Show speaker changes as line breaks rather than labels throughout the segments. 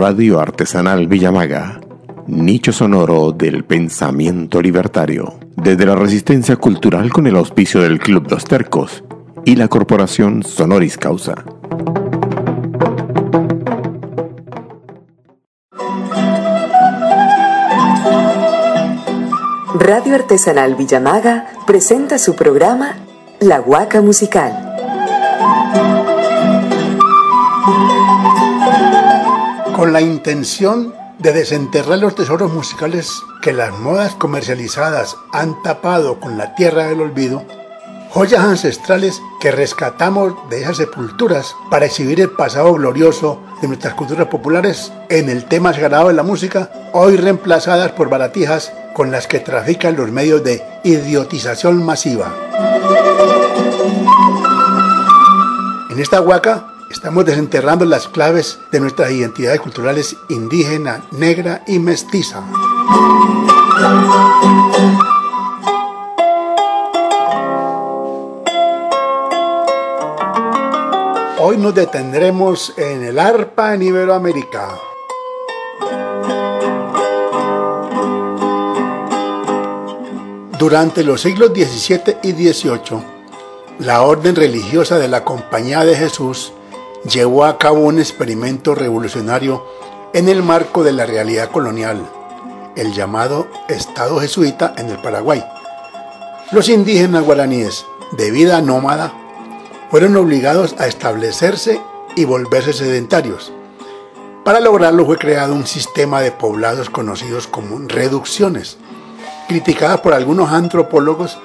Radio Artesanal Villamaga, nicho sonoro del pensamiento libertario, desde la resistencia cultural con el auspicio del Club Dos Tercos y la Corporación Sonoris Causa.
Radio Artesanal Villamaga presenta su programa La Huaca Musical.
Con la intención de desenterrar los tesoros musicales que las modas comercializadas han tapado con la tierra del olvido, joyas ancestrales que rescatamos de esas sepulturas para exhibir el pasado glorioso de nuestras culturas populares en el tema sagrado de la música, hoy reemplazadas por baratijas con las que trafican los medios de idiotización masiva. En esta huaca estamos desenterrando las claves de nuestras identidades culturales indígena, negra y mestiza. Hoy nos detendremos en el arpa en Iberoamérica. Durante los siglos XVII y XVIII, la orden religiosa de la Compañía de Jesús llevó a cabo un experimento revolucionario en el marco de la realidad colonial, el llamado Estado jesuita en el Paraguay. Los indígenas guaraníes, de vida nómada, fueron obligados a establecerse y volverse sedentarios. Para lograrlo fue creado un sistema de poblados conocidos como reducciones, criticadas por algunos antropólogos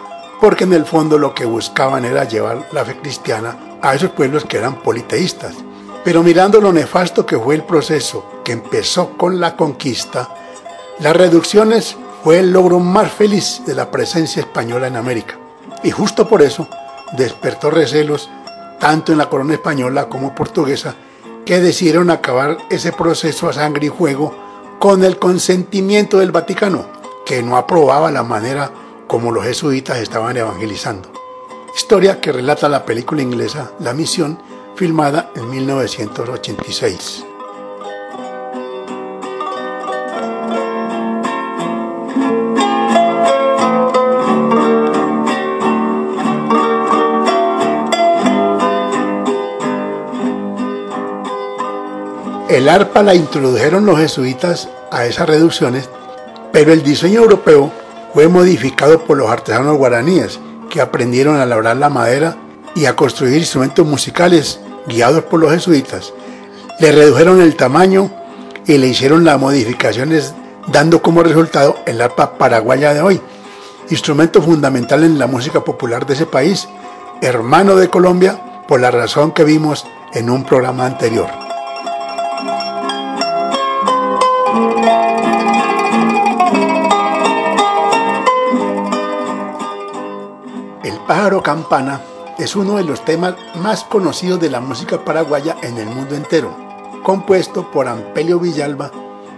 porque en el fondo lo que buscaban era llevar la fe cristiana a esos pueblos que eran politeístas. Pero mirando lo nefasto que fue el proceso que empezó con la conquista, las reducciones fue el logro más feliz de la presencia española en América. Y justo por eso despertó recelos tanto en la corona española como portuguesa que decidieron acabar ese proceso a sangre y fuego con el consentimiento del Vaticano, que no aprobaba la manera como los jesuitas estaban evangelizando. Historia que relata la película inglesa La Misión, filmada en 1986. El arpa la introdujeron los jesuitas a esas reducciones, pero el diseño europeo fue modificado por los artesanos guaraníes que aprendieron a labrar la madera y a construir instrumentos musicales guiados por los jesuitas. Le redujeron el tamaño y le hicieron las modificaciones dando como resultado el arpa paraguaya de hoy, instrumento fundamental en la música popular de ese país, hermano de Colombia por la razón que vimos en un programa anterior. Pájaro campana es uno de los temas más conocidos de la música paraguaya en el mundo entero, compuesto por Ampelio Villalba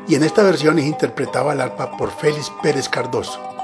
y en esta versión es interpretado al arpa por Félix Pérez Cardoso.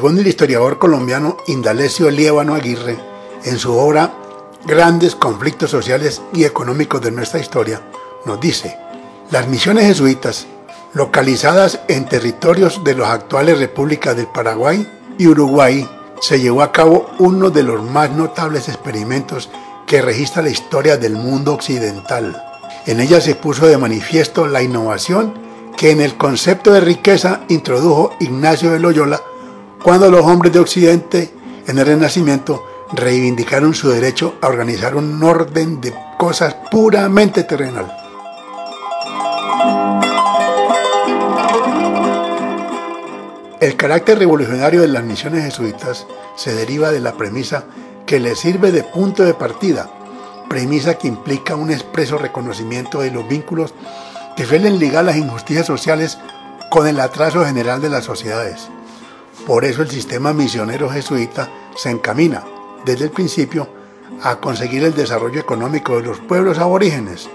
Según el historiador colombiano Indalecio Liébano Aguirre, en su obra Grandes conflictos sociales y económicos de nuestra historia, nos dice, las misiones jesuitas, localizadas en territorios de las actuales repúblicas del Paraguay y Uruguay, se llevó a cabo uno de los más notables experimentos que registra la historia del mundo occidental. En ella se puso de manifiesto la innovación que en el concepto de riqueza introdujo Ignacio de Loyola cuando los hombres de Occidente en el Renacimiento reivindicaron su derecho a organizar un orden de cosas puramente terrenal. El carácter revolucionario de las misiones jesuitas se deriva de la premisa que les sirve de punto de partida, premisa que implica un expreso reconocimiento de los vínculos que suelen ligar las injusticias sociales con el atraso general de las sociedades por eso el sistema misionero jesuita se encamina desde el principio a conseguir el desarrollo económico de los pueblos aborígenes,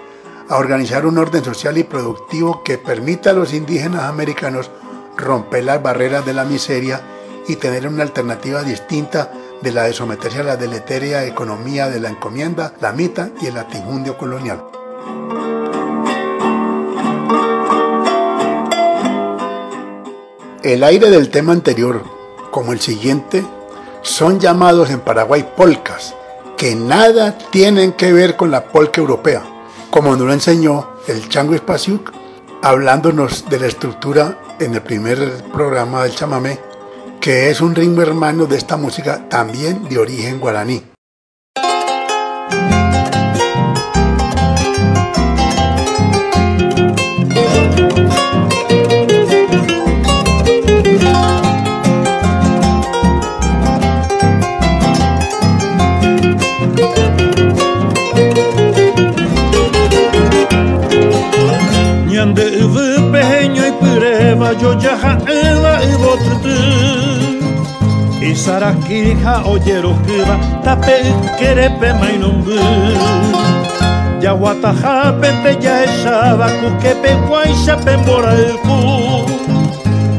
a organizar un orden social y productivo que permita a los indígenas americanos romper las barreras de la miseria y tener una alternativa distinta de la de someterse a la deleteria economía de la encomienda, la mita y el latifundio colonial. El aire del tema anterior, como el siguiente, son llamados en Paraguay polcas, que nada tienen que ver con la polca europea, como nos lo enseñó el Chango Espaciuc, hablándonos de la estructura en el primer programa del chamamé, que es un ritmo hermano de esta música también de origen guaraní.
Isarakiriha oyerokuba tape kerepe mainumbu Yawataha pente ya eshaba kukepe guaisha pembora elku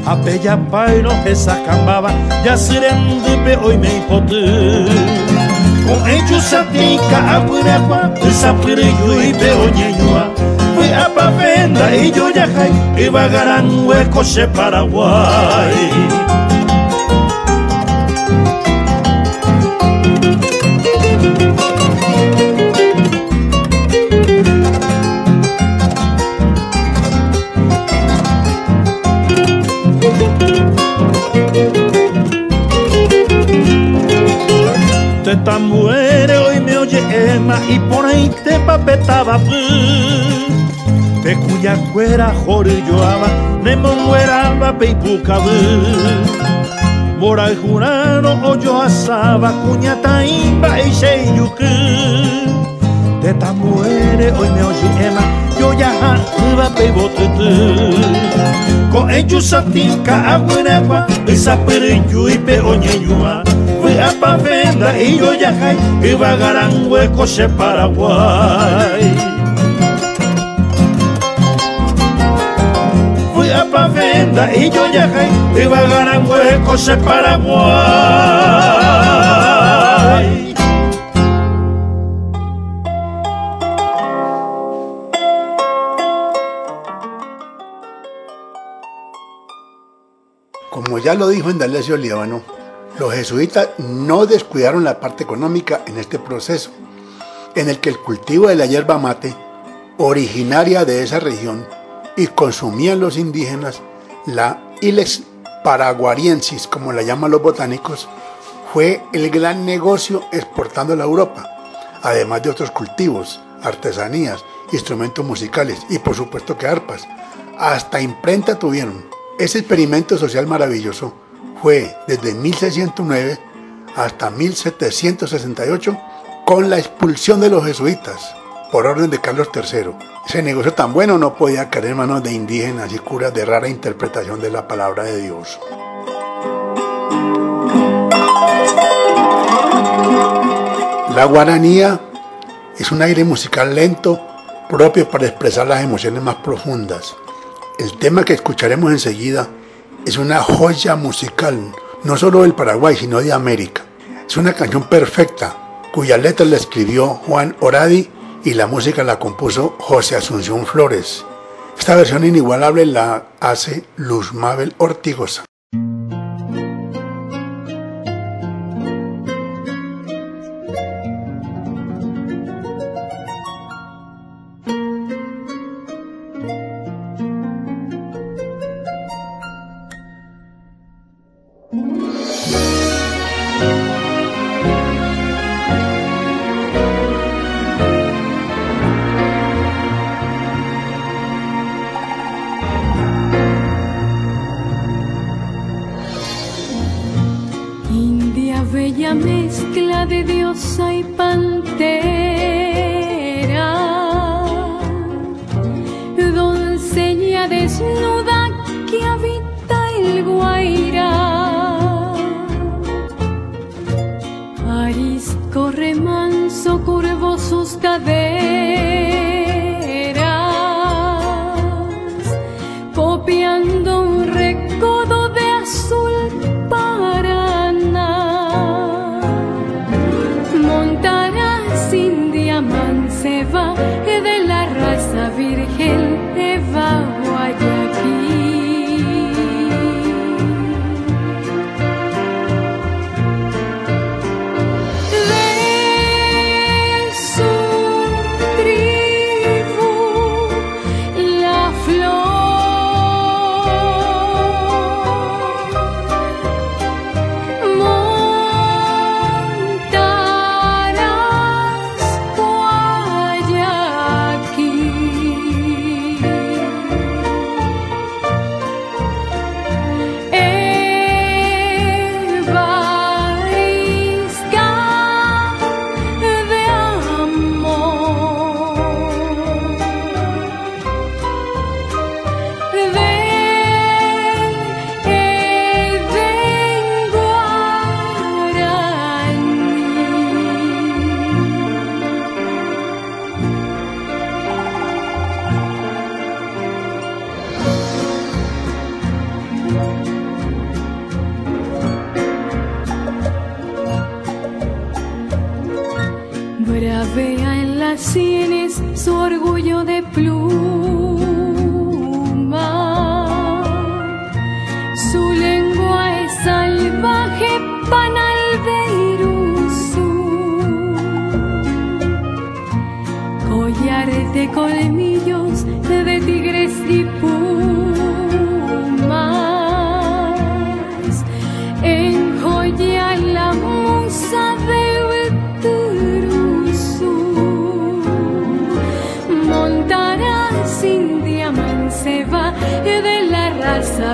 Ape ya paino esa cambaba ya sirendupe hoy me hipotu Con hecho satica apurekwa esa piriyu ibe onyenyua apa venda y yo ya y vagarán huecos de Paraguay. Emma y por ahí te papetaba Pe cuya cuera jorilloaba, nemo mueraba peipucabu. Mora jurano oyo asaba, cuña taimba y sheyuku. De tambuere hoy me oye ema, yo ya iba peibotutu. Con ellos satinka perenyu y pe oñeñua. Fui a pavenda y yo ya jai, iba garan huecos se Paraguay. venda y yo ya y va a ganar huecos en Paraguay.
Como ya lo dijo Indalecio Líbano, los jesuitas no descuidaron la parte económica en este proceso, en el que el cultivo de la hierba mate, originaria de esa región, y consumían los indígenas la Ilex paraguariensis, como la llaman los botánicos, fue el gran negocio exportando a Europa, además de otros cultivos, artesanías, instrumentos musicales y por supuesto que arpas. Hasta imprenta tuvieron.
Ese experimento social maravilloso fue desde 1609 hasta 1768 con la expulsión de los jesuitas por orden de Carlos III. Ese negocio tan bueno no podía caer en manos de indígenas y curas de rara interpretación de la palabra de Dios. La guaranía es un aire musical lento propio para expresar las emociones más profundas. El tema que escucharemos enseguida es una joya musical, no solo del Paraguay, sino de América. Es una canción perfecta, cuya letra la escribió Juan Oradi y la música la compuso José Asunción Flores. Esta versión inigualable la hace Luz Mabel Ortigosa.
sa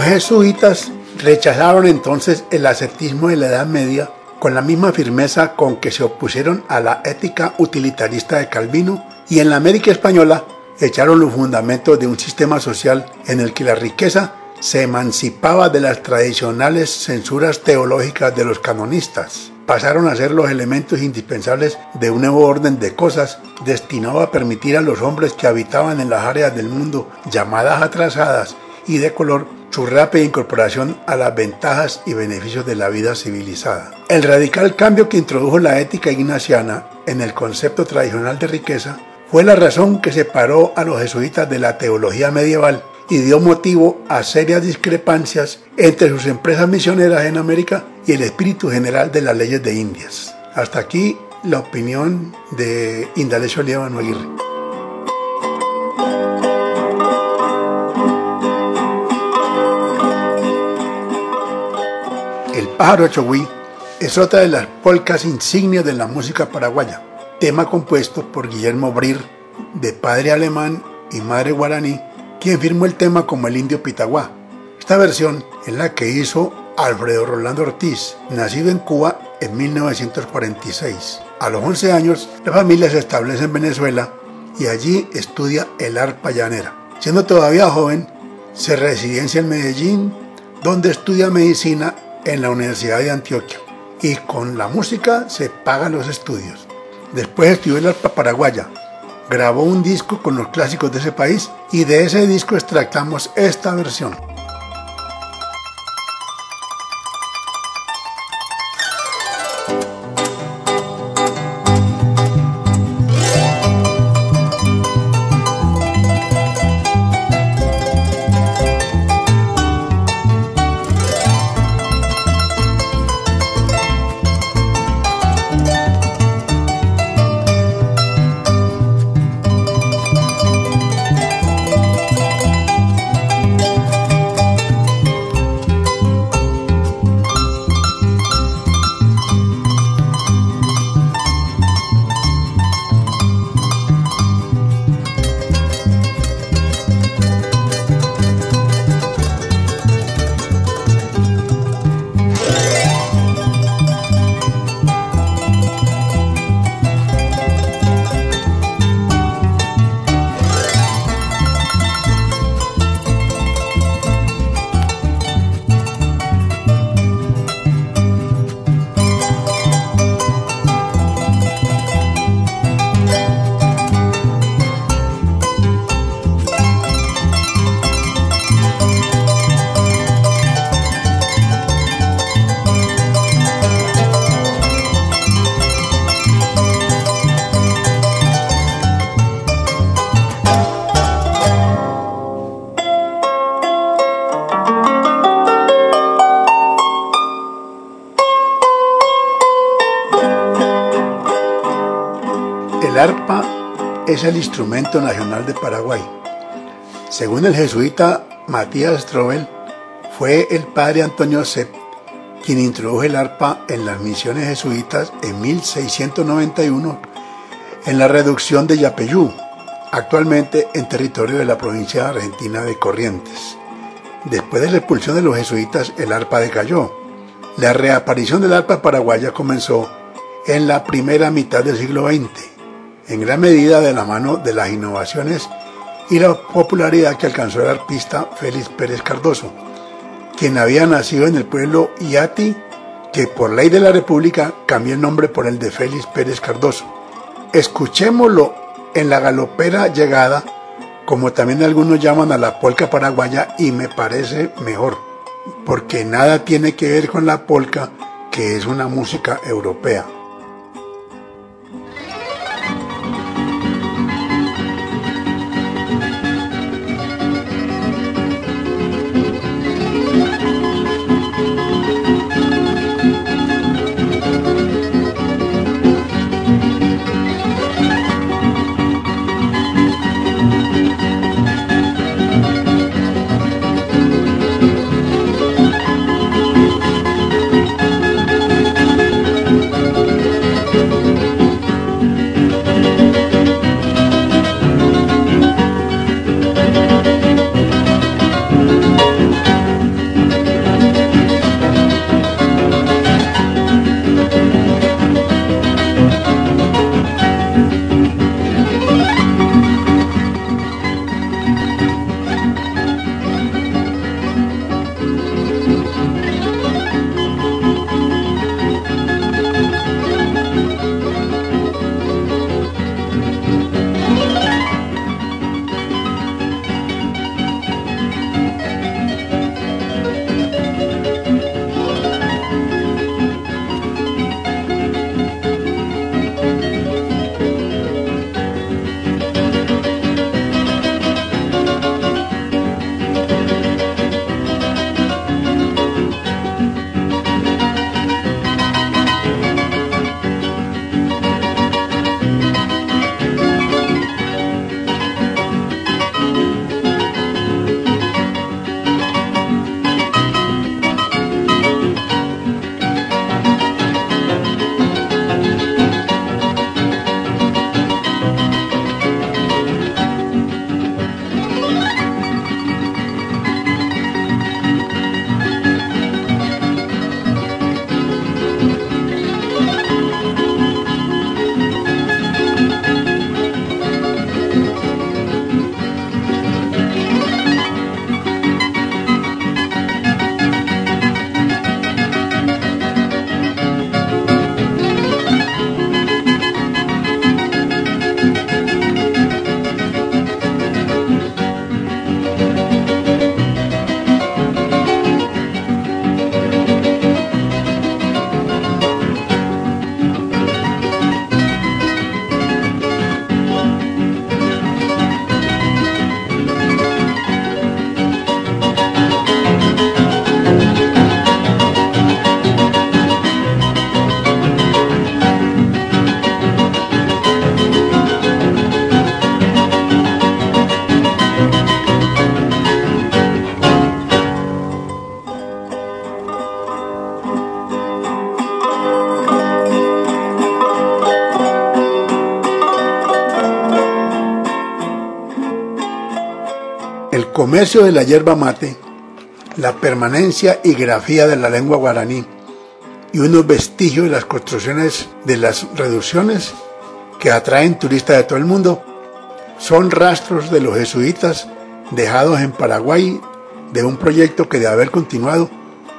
Los jesuitas rechazaron entonces el ascetismo de la Edad Media con la misma firmeza con que se opusieron a la ética utilitarista de Calvino y en la América Española echaron los fundamentos de un sistema social en el que la riqueza se emancipaba de las tradicionales censuras teológicas de los canonistas. Pasaron a ser los elementos indispensables de un nuevo orden de cosas destinado a permitir a los hombres que habitaban en las áreas del mundo llamadas atrasadas y de color su rápida incorporación a las ventajas y beneficios de la vida civilizada. El radical cambio que introdujo la ética ignaciana en el concepto tradicional de riqueza fue la razón que separó a los jesuitas de la teología medieval y dio motivo a serias discrepancias entre sus empresas misioneras en América y el espíritu general de las leyes de Indias. Hasta aquí la opinión de Indalecio Líbano Aguirre. Pájaro chogüí es otra de las polcas insignias de la música paraguaya tema compuesto por Guillermo Brir, de padre alemán y madre guaraní, quien firmó el tema como el indio Pitaguá. Esta versión es la que hizo Alfredo Rolando Ortiz, nacido en Cuba en 1946. A los 11 años, la familia se establece en Venezuela y allí estudia el arpa llanera. Siendo todavía joven, se residencia en Medellín, donde estudia medicina en la Universidad de Antioquia y con la música se pagan los estudios. Después estudió el arpa paraguaya, grabó un disco con los clásicos de ese país y de ese disco extractamos esta versión. Es el instrumento nacional de Paraguay. Según el jesuita Matías Strobel, fue el padre Antonio Sepp quien introdujo el arpa en las misiones jesuitas en 1691 en la reducción de Yapeyú, actualmente en territorio de la provincia argentina de Corrientes. Después de la expulsión de los jesuitas, el arpa decayó. La reaparición del arpa paraguaya comenzó en la primera mitad del siglo XX en gran medida de la mano de las innovaciones y la popularidad que alcanzó el arpista Félix Pérez Cardoso, quien había nacido en el pueblo Iati, que por ley de la República cambió el nombre por el de Félix Pérez Cardoso. Escuchémoslo en la galopera llegada, como también algunos llaman a la polca paraguaya, y me parece mejor, porque nada tiene que ver con la polca, que es una música europea. Comercio de la yerba mate, la permanencia y grafía de la lengua guaraní y unos vestigios de las construcciones de las reducciones que atraen turistas de todo el mundo son rastros de los jesuitas dejados en Paraguay de un proyecto que de haber continuado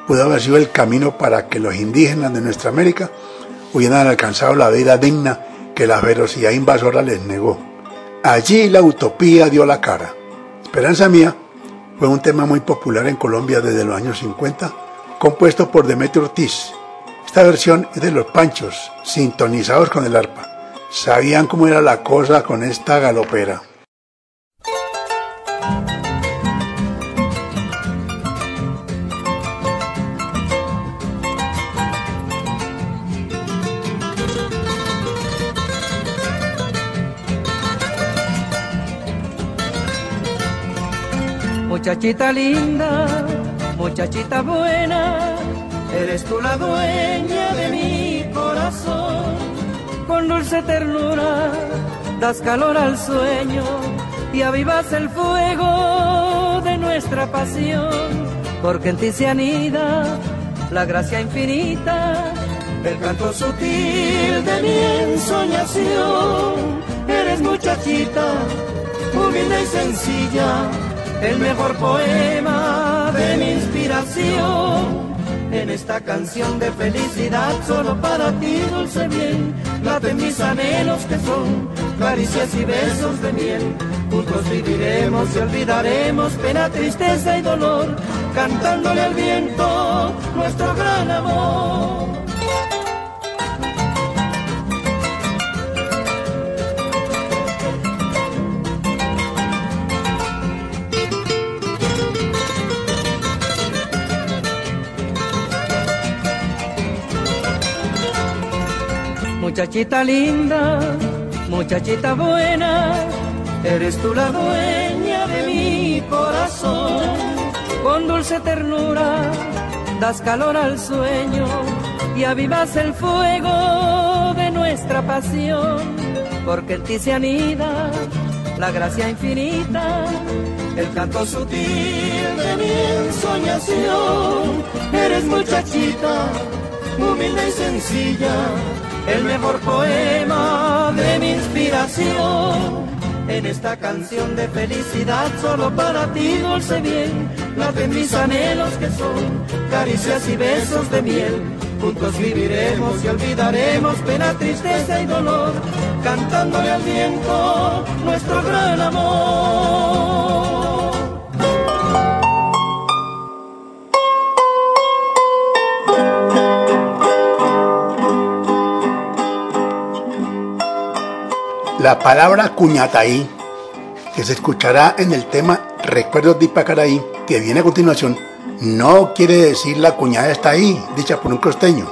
pudo haber sido el camino para que los indígenas de nuestra América hubieran alcanzado la vida digna que la ferocidad invasora les negó. Allí la utopía dio la cara. Esperanza mía fue un tema muy popular en Colombia desde los años 50, compuesto por Demetrio Ortiz. Esta versión es de los Panchos, sintonizados con el arpa. Sabían cómo era la cosa con esta galopera.
Muchachita linda, muchachita buena, eres tú la dueña de mi corazón. Con dulce ternura das calor al sueño y avivas el fuego de nuestra pasión, porque en ti se anida la gracia infinita, el canto sutil de mi ensoñación. Eres muchachita, humilde y sencilla el mejor poema de mi inspiración. En esta canción de felicidad, solo para ti, dulce bien, laten mis anhelos que son caricias y besos de miel. Juntos viviremos y olvidaremos pena, tristeza y dolor, cantándole al viento nuestro gran amor. Muchachita linda, muchachita buena, eres tú la dueña de mi corazón. Con dulce ternura das calor al sueño y avivas el fuego de nuestra pasión, porque en ti se anida la gracia infinita, el canto sutil de mi ensoñación. Eres muchachita, humilde y sencilla el mejor poema de mi inspiración. En esta canción de felicidad solo para ti, dulce bien, de mis anhelos que son caricias y besos de miel. Juntos viviremos y olvidaremos pena, tristeza y dolor, cantándole al viento nuestro gran amor.
La palabra cuñataí, que se escuchará en el tema Recuerdos de Ipacaraí, que viene a continuación, no quiere decir la cuñada está ahí, dicha por un costeño.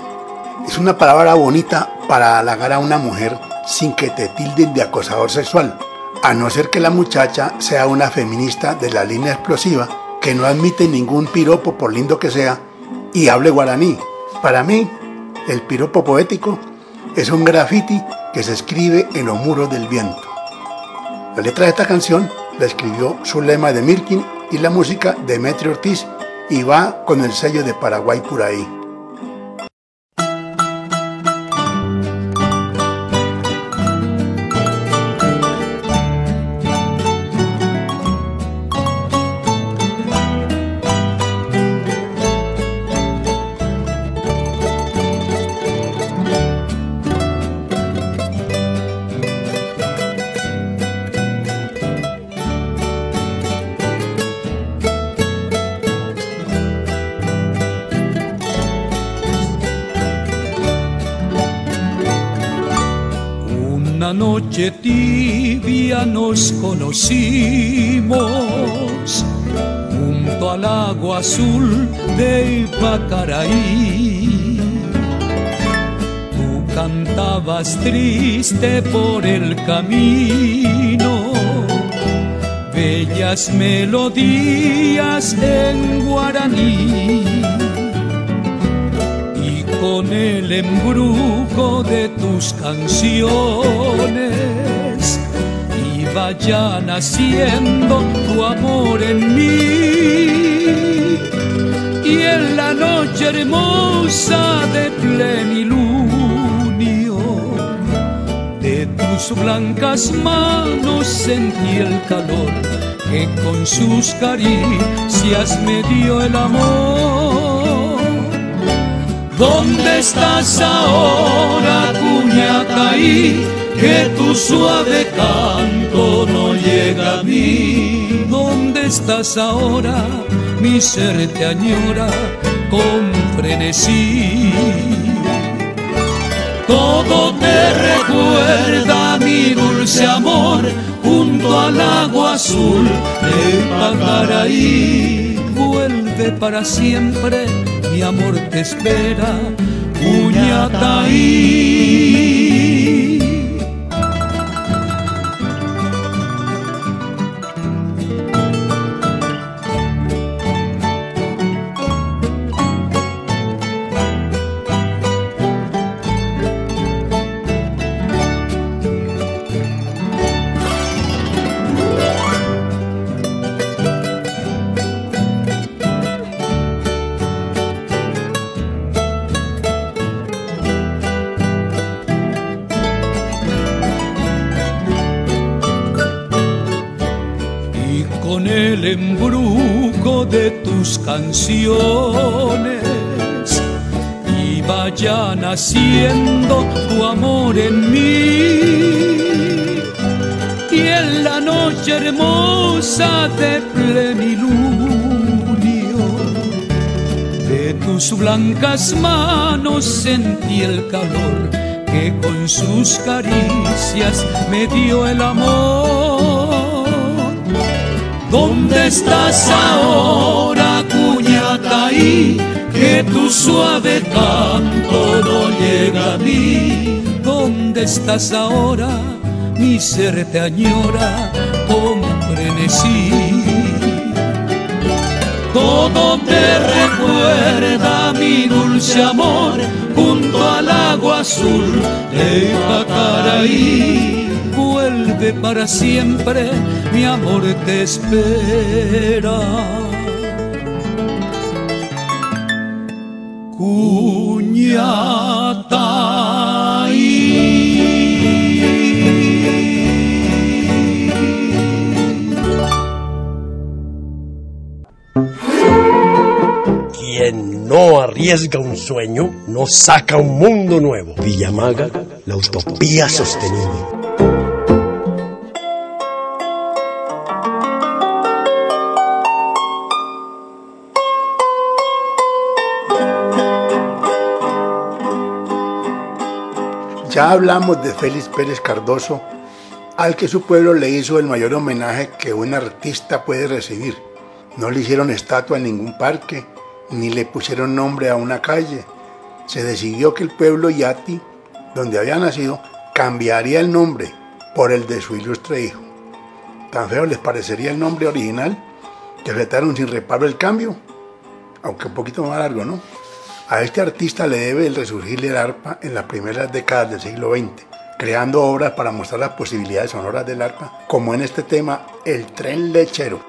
Es una palabra bonita para halagar a una mujer sin que te tilden de acosador sexual, a no ser que la muchacha sea una feminista de la línea explosiva que no admite ningún piropo por lindo que sea y hable guaraní. Para mí, el piropo poético es un graffiti que se escribe en los muros del viento. La letra de esta canción la escribió Zulema de Mirkin y la música de Demetrio Ortiz y va con el sello de Paraguay por ahí.
Nos conocimos junto al agua azul de Ipacaraí. Tú cantabas triste por el camino, bellas melodías en guaraní con el embrujo de tus canciones vaya naciendo tu amor en mí. Y en la noche hermosa de plenilunio, de tus blancas manos sentí el calor que con sus caricias me dio el amor. ¿Dónde estás ahora, Cuñataí? Que tu suave no llega a mí. ¿Dónde estás ahora? Mi ser te añora con frenesí. Todo te recuerda mi dulce amor junto al agua azul de Pacaraí. Vuelve para siempre, mi amor te espera, Puñataí. Canciones y vaya naciendo tu amor en mí. Y en la noche hermosa de plenilunio, de tus blancas manos sentí el calor que con sus caricias me dio el amor. ¿Dónde estás ahora? Que tu suave canto no llega a mí. ¿Dónde estás ahora? Mi ser te añora con frenesí. Todo te recuerda mi dulce amor junto al agua azul de Pacaraí. Vuelve para siempre, mi amor te espera.
Arriesga un sueño, no saca un mundo nuevo. Villamaga, la utopía sostenible.
Ya hablamos de Félix Pérez Cardoso, al que su pueblo le hizo el mayor homenaje que un artista puede recibir. No le hicieron estatua en ningún parque, ni le pusieron nombre a una calle. Se decidió que el pueblo Yati, donde había nacido, cambiaría el nombre por el de su ilustre hijo. Tan feo les parecería el nombre original que aceptaron sin reparo el cambio, aunque un poquito más largo, ¿no? A este artista le debe el resurgir del arpa en las primeras décadas del siglo XX, creando obras para mostrar las posibilidades sonoras del arpa, como en este tema El tren lechero.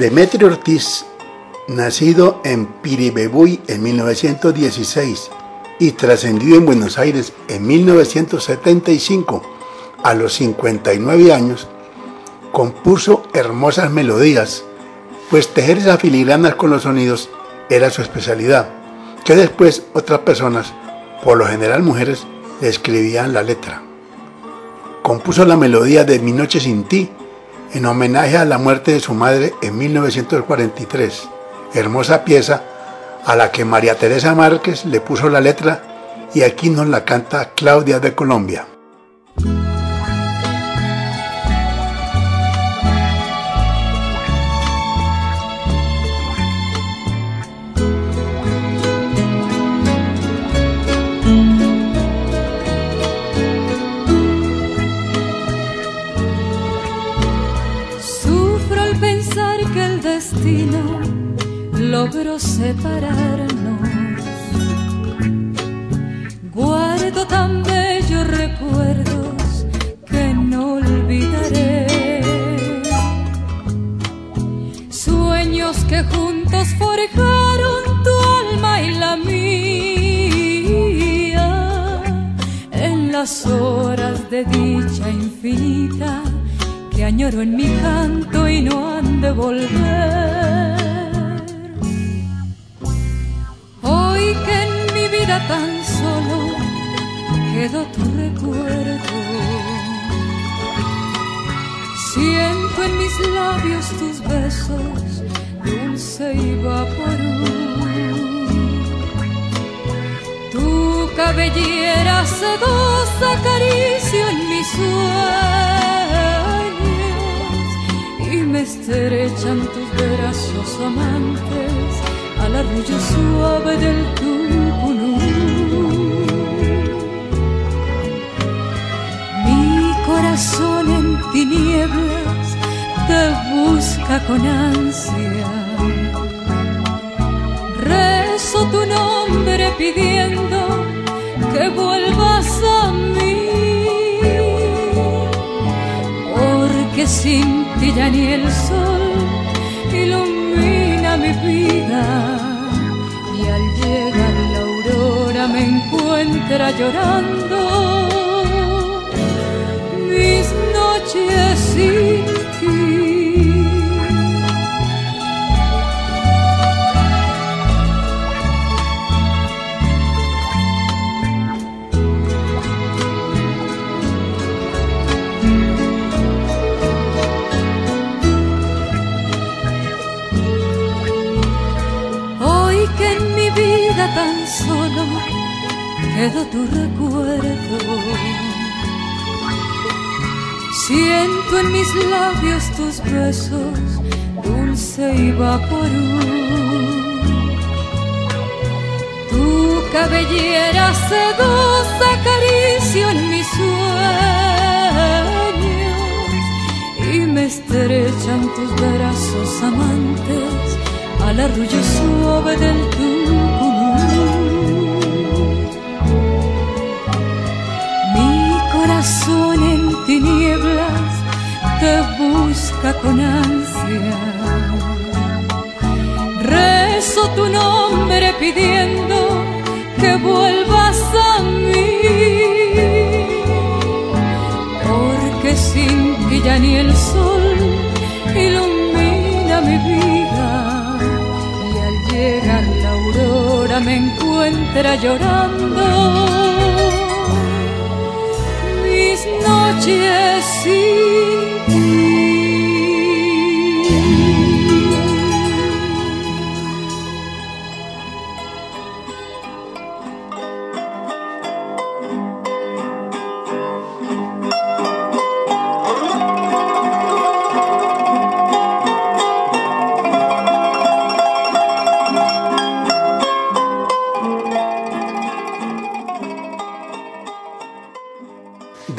Demetrio Ortiz, nacido en Piribebuy en 1916 y trascendido en Buenos Aires en 1975, a los 59 años, compuso hermosas melodías, pues tejer esas filigranas con los sonidos era su especialidad, que después otras personas, por lo general mujeres, le escribían la letra. Compuso la melodía de Mi Noche Sin Ti, en homenaje a la muerte de su madre en 1943, hermosa pieza a la que María Teresa Márquez le puso la letra y aquí nos la canta Claudia de Colombia.
Logro separarnos. Guardo tan bellos recuerdos que no olvidaré. Sueños que juntos forjaron tu alma y la mía. En las horas de dicha infinita que añoro en mi canto y no han de volver. Tan solo quedó tu recuerdo. Siento en mis labios tus besos, dulce y vaporú. Tu cabellera sedosa acaricio en mis sueños y me estrechan tus brazos amantes al arrullo suave del tucunú. Corazón en tinieblas te busca con ansia. Rezo tu nombre pidiendo que vuelvas a mí. Porque sin ti ya ni el sol ilumina mi vida y al llegar la aurora me encuentra llorando noches cabellera sedosa acaricio en mis sueños y me estrechan tus brazos amantes al arrullo suave del tubo corazón en tinieblas te busca con ansia. Rezo tu nombre pidiendo que vuelvas a mí. Porque sin ti ya ni el sol ilumina mi vida. Y al llegar la aurora me encuentra llorando noches sin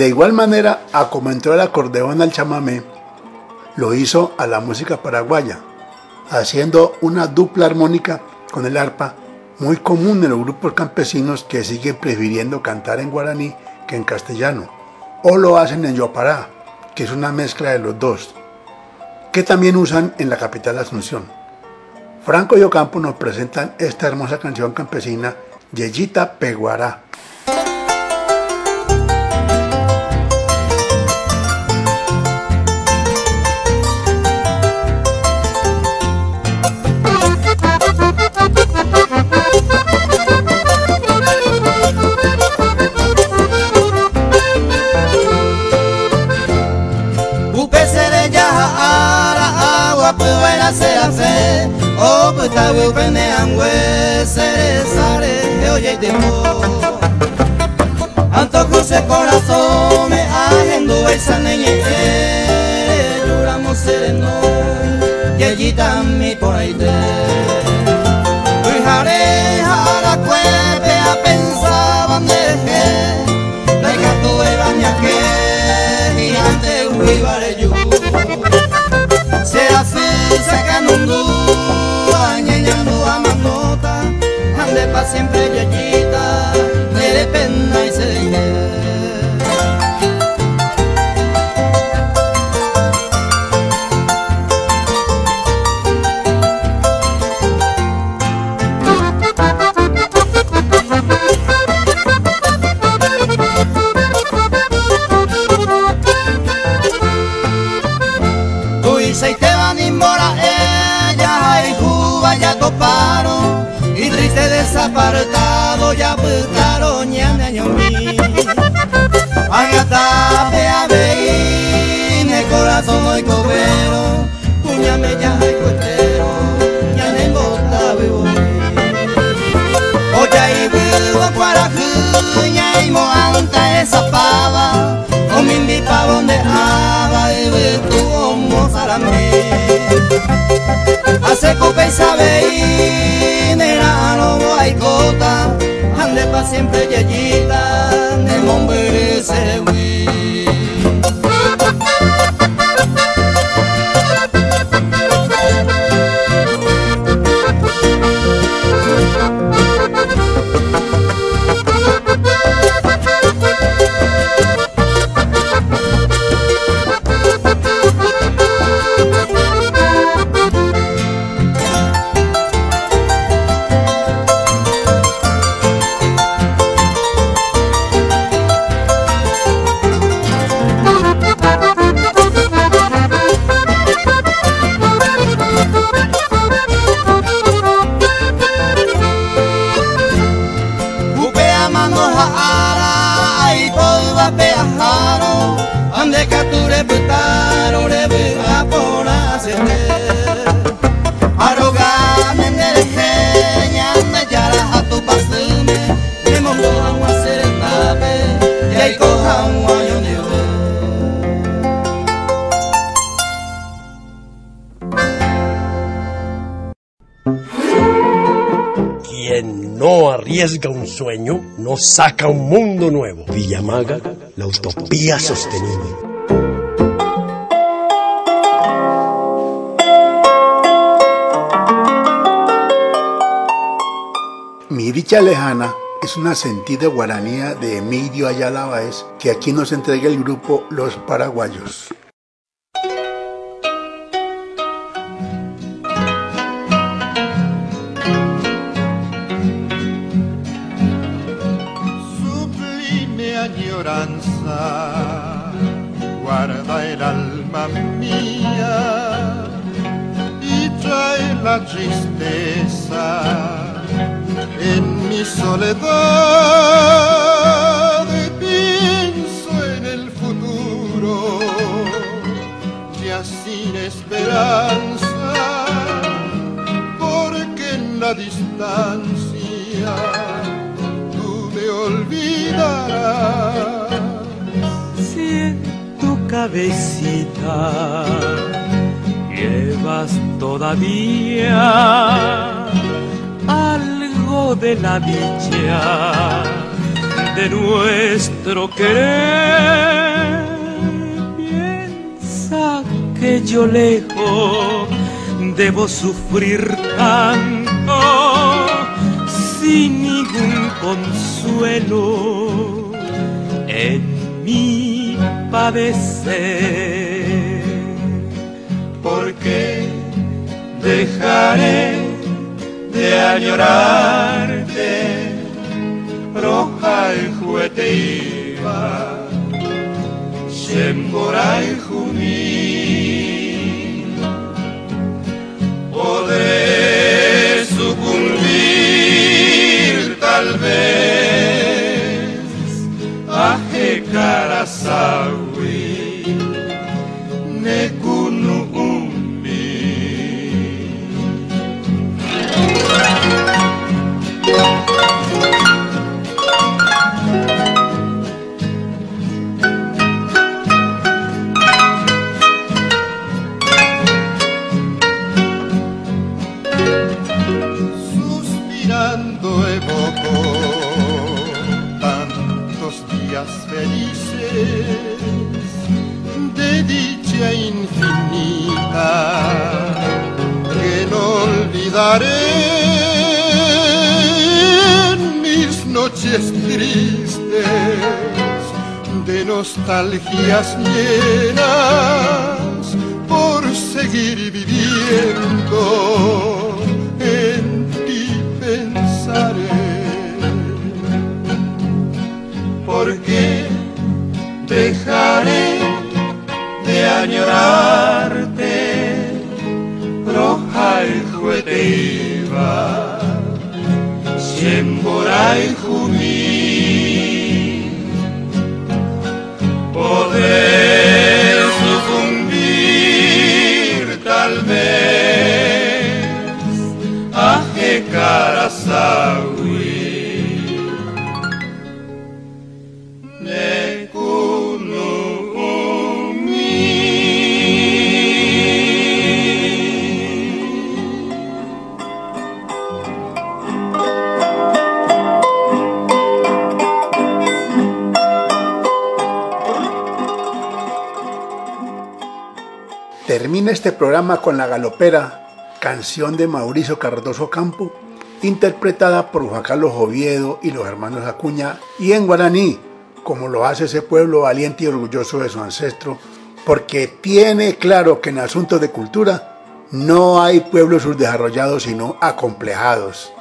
De igual manera, a como entró el acordeón al chamamé, lo hizo a la música paraguaya, haciendo una dupla armónica con el arpa, muy común en los grupos campesinos que siguen prefiriendo cantar en guaraní que en castellano, o lo hacen en yopará, que es una mezcla de los dos. que también usan en la capital Asunción. Franco y Ocampo nos presentan esta hermosa canción campesina, Yeyita Peguará.
Tawe upene angwe sere sare oye de mo Anto cruce corazón me agendo esa neñe lloramos sereno y allí también por ahí te ande pa' siempre yayita,
un sueño, no saca un mundo nuevo. Villamaga, la utopía sostenible.
Mi dicha lejana es una sentida guaranía de Emilio Ayala Báez que aquí nos entrega el grupo Los Paraguayos.
Tristeza en mi soledad pienso en el futuro ya sin esperanza porque en la distancia tú me olvidarás.
Si tu cabecita todavía algo de la dicha de nuestro querer. Piensa que yo lejos debo sufrir tanto sin ningún consuelo en mi padecer
porque dejaré de añorarte, roja el juguete iba, y juní, podré sucumbir tal vez a Jekarasawi, tristes de nostalgias llenas por seguir viviendo en ti pensaré. Porque dejaré de añorarte, roja y juetiva, siembra y juní, poder sucumbir tal vez a Jekarasawi.
Termina este programa con la galopera, canción de Mauricio Cardoso Campo, interpretada por Juan Carlos Oviedo y los hermanos Acuña, y en guaraní, como lo hace ese pueblo valiente y orgulloso de su ancestro, porque tiene claro que en asuntos de cultura no hay pueblos subdesarrollados sino acomplejados.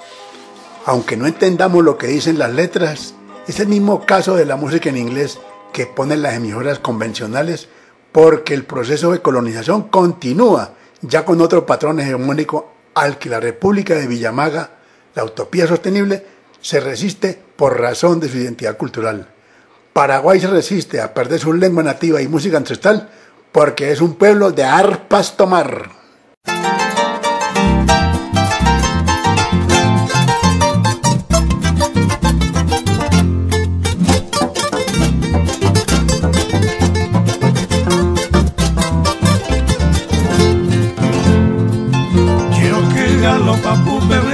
Aunque no entendamos lo que dicen las letras, es el mismo caso de la música en inglés que ponen las emisoras convencionales porque el proceso de colonización continúa ya con otro patrón hegemónico al que la República de Villamaga, la utopía sostenible, se resiste por razón de su identidad cultural. Paraguay se resiste a perder su lengua nativa y música ancestral porque es un pueblo de arpas tomar.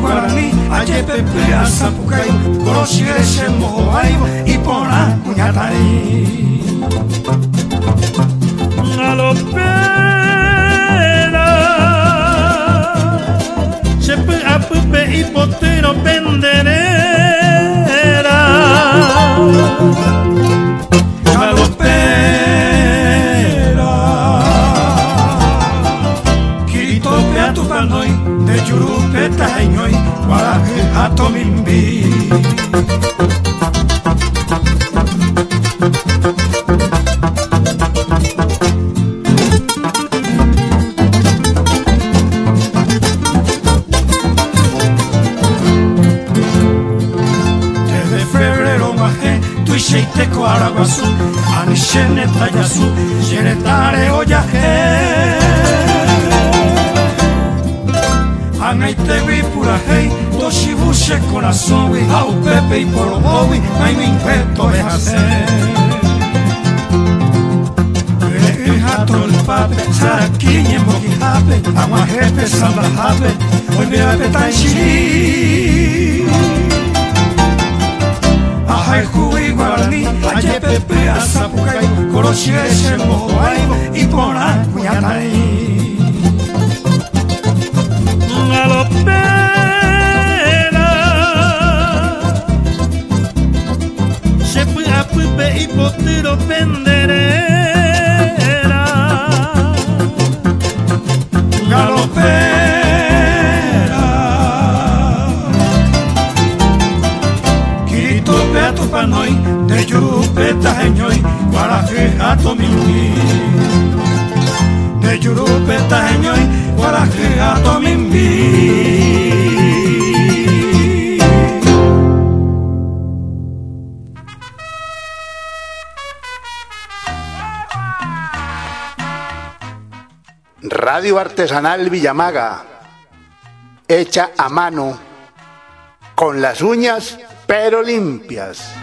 guarani, aye pepe asapukai, koroshire moho aibo, ipona kuñatari. Galopera, chepe apupe hipotero penderera. Guaraje atomimbi Desde febrero bajé tu isheite coaraguazú Anishene tayazú, shenetare oyaje Anaitewi purahei, toshibushe corazowi, au pepe y porobowi, ai mi inquieto es hacer. tulpape Sarakinye moki hape Amwa hepe samba hape Oibe hape tanshi Ahai kui guarani Ajepepe asapukai Koroshieshe mohoai Ipona kunyatai Galopera Se fue a pupe y potero penderera Galopera. Kirito beato panoi De yurupeta heñoi Guaraje ato milui De yurupeta heñoi Guaraje ato
Radio Artesanal Villamaga, hecha a mano, con las uñas pero limpias.